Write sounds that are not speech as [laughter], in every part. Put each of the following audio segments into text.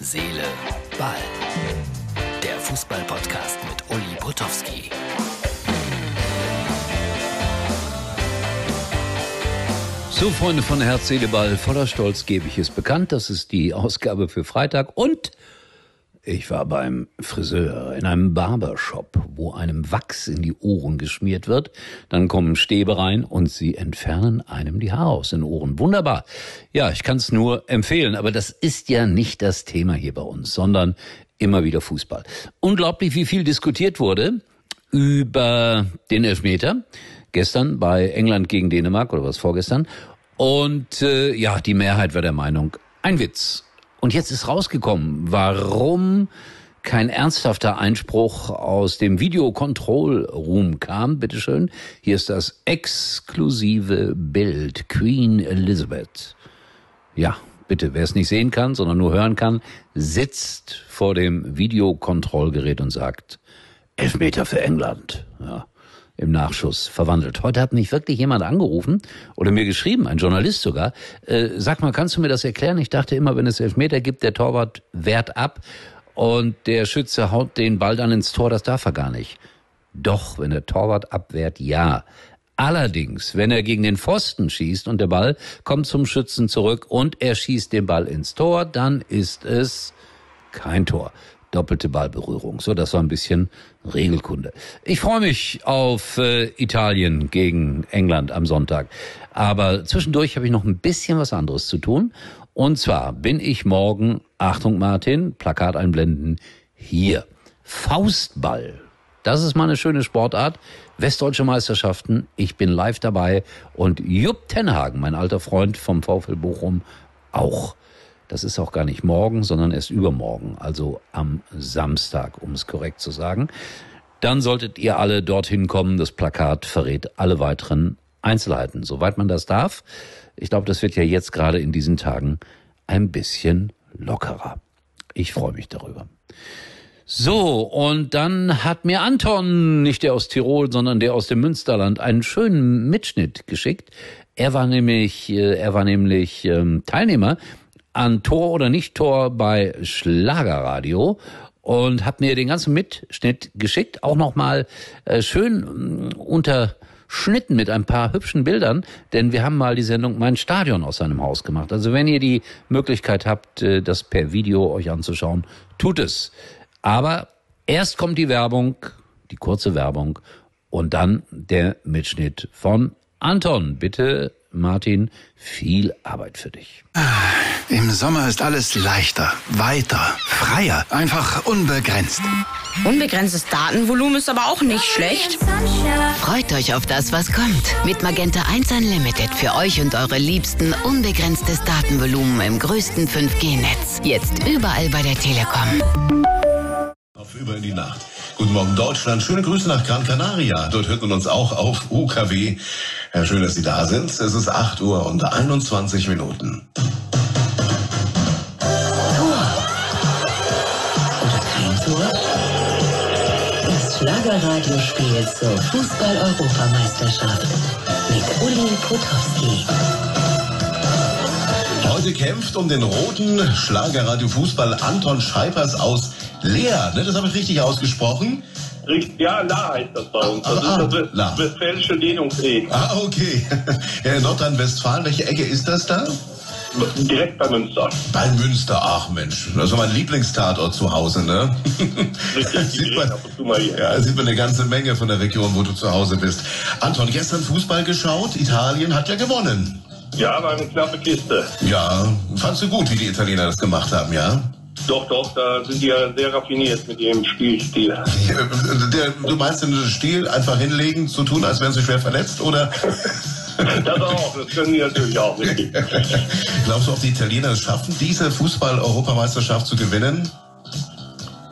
Seele, Ball. Der Fußball-Podcast mit Uli Potowski. So, Freunde von Herz, Seele, Ball, voller Stolz gebe ich es bekannt. Das ist die Ausgabe für Freitag und ich war beim Friseur in einem Barbershop, wo einem Wachs in die Ohren geschmiert wird. Dann kommen Stäbe rein und sie entfernen einem die Haare aus den Ohren. Wunderbar. Ja, ich kann es nur empfehlen, aber das ist ja nicht das Thema hier bei uns, sondern immer wieder Fußball. Unglaublich, wie viel diskutiert wurde über den Elfmeter gestern bei England gegen Dänemark oder was vorgestern. Und äh, ja, die Mehrheit war der Meinung, ein Witz. Und jetzt ist rausgekommen, warum kein ernsthafter Einspruch aus dem Videokontrollroom kam. Bitteschön. Hier ist das exklusive Bild. Queen Elizabeth. Ja, bitte, wer es nicht sehen kann, sondern nur hören kann, sitzt vor dem Videokontrollgerät und sagt, Elfmeter für England. Ja im Nachschuss verwandelt. Heute hat mich wirklich jemand angerufen oder mir geschrieben, ein Journalist sogar. Äh, sag mal, kannst du mir das erklären? Ich dachte immer, wenn es Elfmeter gibt, der Torwart wehrt ab und der Schütze haut den Ball dann ins Tor. Das darf er gar nicht. Doch, wenn der Torwart abwehrt, ja. Allerdings, wenn er gegen den Pfosten schießt und der Ball kommt zum Schützen zurück und er schießt den Ball ins Tor, dann ist es kein Tor doppelte Ballberührung. So, das war ein bisschen Regelkunde. Ich freue mich auf äh, Italien gegen England am Sonntag. Aber zwischendurch habe ich noch ein bisschen was anderes zu tun. Und zwar bin ich morgen, Achtung Martin, Plakat einblenden, hier. Faustball. Das ist mal eine schöne Sportart. Westdeutsche Meisterschaften. Ich bin live dabei. Und Jupp Tenhagen, mein alter Freund vom VfL Bochum, auch. Das ist auch gar nicht morgen, sondern erst übermorgen, also am Samstag, um es korrekt zu sagen. Dann solltet ihr alle dorthin kommen. Das Plakat verrät alle weiteren Einzelheiten, soweit man das darf. Ich glaube, das wird ja jetzt gerade in diesen Tagen ein bisschen lockerer. Ich freue mich darüber. So, und dann hat mir Anton, nicht der aus Tirol, sondern der aus dem Münsterland, einen schönen Mitschnitt geschickt. Er war nämlich, äh, er war nämlich ähm, Teilnehmer an Tor oder Nicht-Tor bei Schlagerradio und hat mir den ganzen Mitschnitt geschickt, auch nochmal äh, schön äh, unterschnitten mit ein paar hübschen Bildern, denn wir haben mal die Sendung Mein Stadion aus seinem Haus gemacht. Also wenn ihr die Möglichkeit habt, äh, das per Video euch anzuschauen, tut es. Aber erst kommt die Werbung, die kurze Werbung und dann der Mitschnitt von Anton. Bitte Martin, viel Arbeit für dich. Ah, Im Sommer ist alles leichter, weiter, freier, einfach unbegrenzt. Unbegrenztes Datenvolumen ist aber auch nicht schlecht. Freut euch auf das, was kommt. Mit Magenta 1 Unlimited für euch und eure Liebsten unbegrenztes Datenvolumen im größten 5G-Netz. Jetzt überall bei der Telekom. Auf über in die Nacht. Guten Morgen Deutschland. Schöne Grüße nach Gran Canaria. Dort hört man uns auch auf UKW. Ja, schön, dass Sie da sind. Es ist 8 Uhr und 21 Minuten. Oder kein Tor? Das Schlagerradiospiel zur Fußball-Europameisterschaft mit Uli Potowski. Heute kämpft um den roten Schlagerradio Fußball Anton Scheipers aus Leer. Ne, das habe ich richtig ausgesprochen. Ja, La heißt das bei uns. Das Ah, ist das La. westfälische Dehnungsreden. Ah, okay. Ja, [laughs] in Nordrhein-Westfalen, welche Ecke ist das da? Direkt bei Münster. Bei Münster. Ach Mensch, das ist mein Lieblingstatort zu Hause, ne? Richtig, [laughs] sieht man, mal hier. ja, sieht man eine ganze Menge von der Region, wo du zu Hause bist. Anton, gestern Fußball geschaut. Italien hat ja gewonnen. Ja, war eine knappe Kiste. Ja, fandst du gut, wie die Italiener das gemacht haben, ja? Doch, doch, da sind die ja sehr raffiniert mit ihrem Spielstil. Der, du meinst den Stil einfach hinlegen, zu tun, als wären sie schwer verletzt, oder? [laughs] Das auch, das können die natürlich auch, richtig. [laughs] Glaubst du auch, die Italiener es schaffen, diese Fußball-Europameisterschaft zu gewinnen?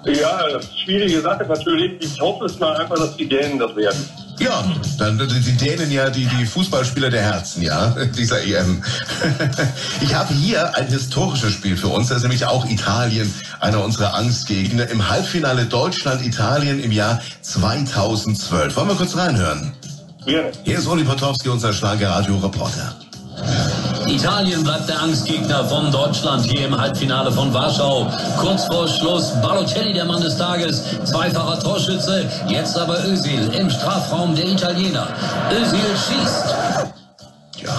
Ja, schwierige Sache natürlich. Ich hoffe es mal einfach, dass die Dänen das werden. Ja, dann die die Dänen ja die, die Fußballspieler der Herzen, ja, [laughs] dieser EM. [laughs] Ich habe hier ein historisches Spiel für uns, das ist nämlich auch Italien, einer unserer Angstgegner, im Halbfinale Deutschland-Italien im Jahr 2012. Wollen wir kurz reinhören? Gerne. Hier ist Uli Potowski, unser Schlagerradio-Reporter. Italien bleibt der Angstgegner von Deutschland hier im Halbfinale von Warschau. Kurz vor Schluss Balotelli, der Mann des Tages, zweifacher Torschütze. Jetzt aber Özil im Strafraum der Italiener. Özil schießt. Ja,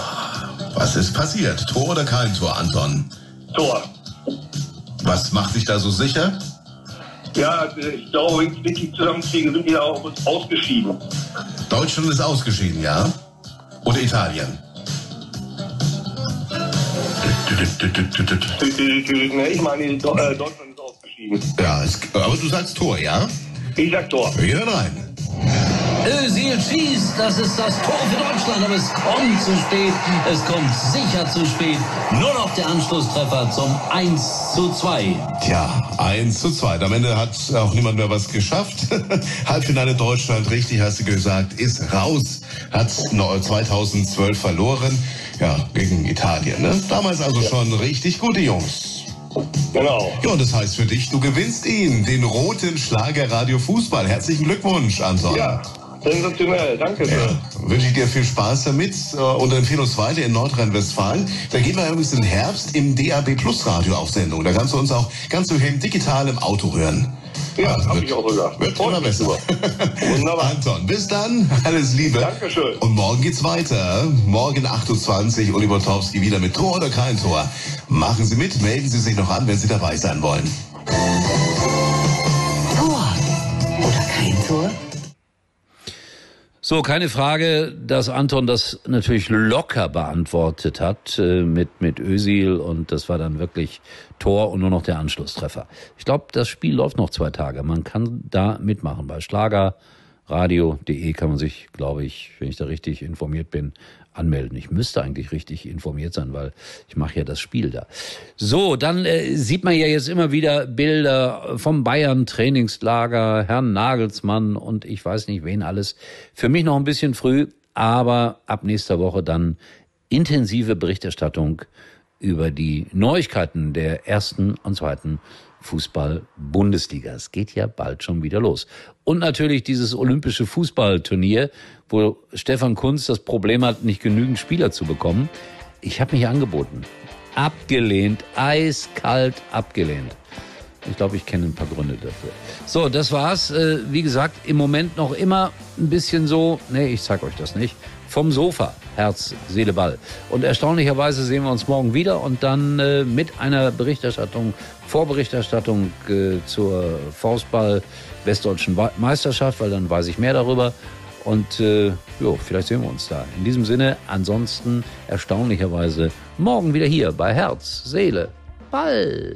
was ist passiert? Tor oder kein Tor, Anton? Tor. Was macht dich da so sicher? Ja, ich glaube, wenn ich richtig zusammenkriege, sind da auch ausgeschieden. Deutschland ist ausgeschieden, ja? Oder Italien? Ich meine, äh, Deutschland ist ausgeschieden. Ja, es, aber du sagst Tor, ja? Ich sag Tor. Gehen rein. Özil schießt, das ist das Tor für Deutschland, aber es kommt zu spät, es kommt sicher zu spät. Nur noch der Anschlusstreffer zum 1 zu 2. Tja, 1 zu 2. Am Ende hat auch niemand mehr was geschafft. [laughs] Halbfinale Deutschland, richtig hast du gesagt, ist raus. Hat no- 2012 verloren. Ja, gegen Italien. Ne? Damals also schon richtig gute Jungs. Genau. Ja, und das heißt für dich, du gewinnst ihn, den roten Schlager Radio Fußball. Herzlichen Glückwunsch, Anton. Ja, sensationell. Danke sehr. Ja, wünsche ich dir viel Spaß damit äh, und empfehle uns weiter in Nordrhein-Westfalen. Da gehen wir übrigens im Herbst im DAB Plus Radio auf Sendung. Da kannst du uns auch ganz so hin digital im Auto hören. Ja, Also hab wird- ich auch sogar. Wird immer besser. Wunderbar. [laughs] Anton, bis dann. Alles Liebe. Dankeschön. Und morgen geht's weiter. Morgen 28 Uli Botowski wieder mit Tor oder kein Tor. Machen Sie mit, melden Sie sich noch an, wenn Sie dabei sein wollen. So, keine Frage, dass Anton das natürlich locker beantwortet hat äh, mit, mit Özil und das war dann wirklich Tor und nur noch der Anschlusstreffer. Ich glaube, das Spiel läuft noch zwei Tage. Man kann da mitmachen. Bei schlagerradio.de kann man sich, glaube ich, wenn ich da richtig informiert bin, anmelden. Ich müsste eigentlich richtig informiert sein, weil ich mache ja das Spiel da. So, dann äh, sieht man ja jetzt immer wieder Bilder vom Bayern Trainingslager, Herrn Nagelsmann und ich weiß nicht wen alles. Für mich noch ein bisschen früh, aber ab nächster Woche dann intensive Berichterstattung über die Neuigkeiten der ersten und zweiten Fußball-Bundesliga. Es geht ja bald schon wieder los. Und natürlich dieses olympische Fußballturnier, wo Stefan Kunz das Problem hat, nicht genügend Spieler zu bekommen. Ich habe mich angeboten. Abgelehnt, eiskalt abgelehnt. Ich glaube, ich kenne ein paar Gründe dafür. So, das war's. Äh, Wie gesagt, im Moment noch immer ein bisschen so, nee, ich zeig euch das nicht, vom Sofa, Herz, Seele, Ball. Und erstaunlicherweise sehen wir uns morgen wieder und dann äh, mit einer Berichterstattung, Vorberichterstattung äh, zur Faustball Westdeutschen Meisterschaft, weil dann weiß ich mehr darüber. Und äh, jo, vielleicht sehen wir uns da. In diesem Sinne, ansonsten erstaunlicherweise morgen wieder hier bei Herz, Seele, Ball.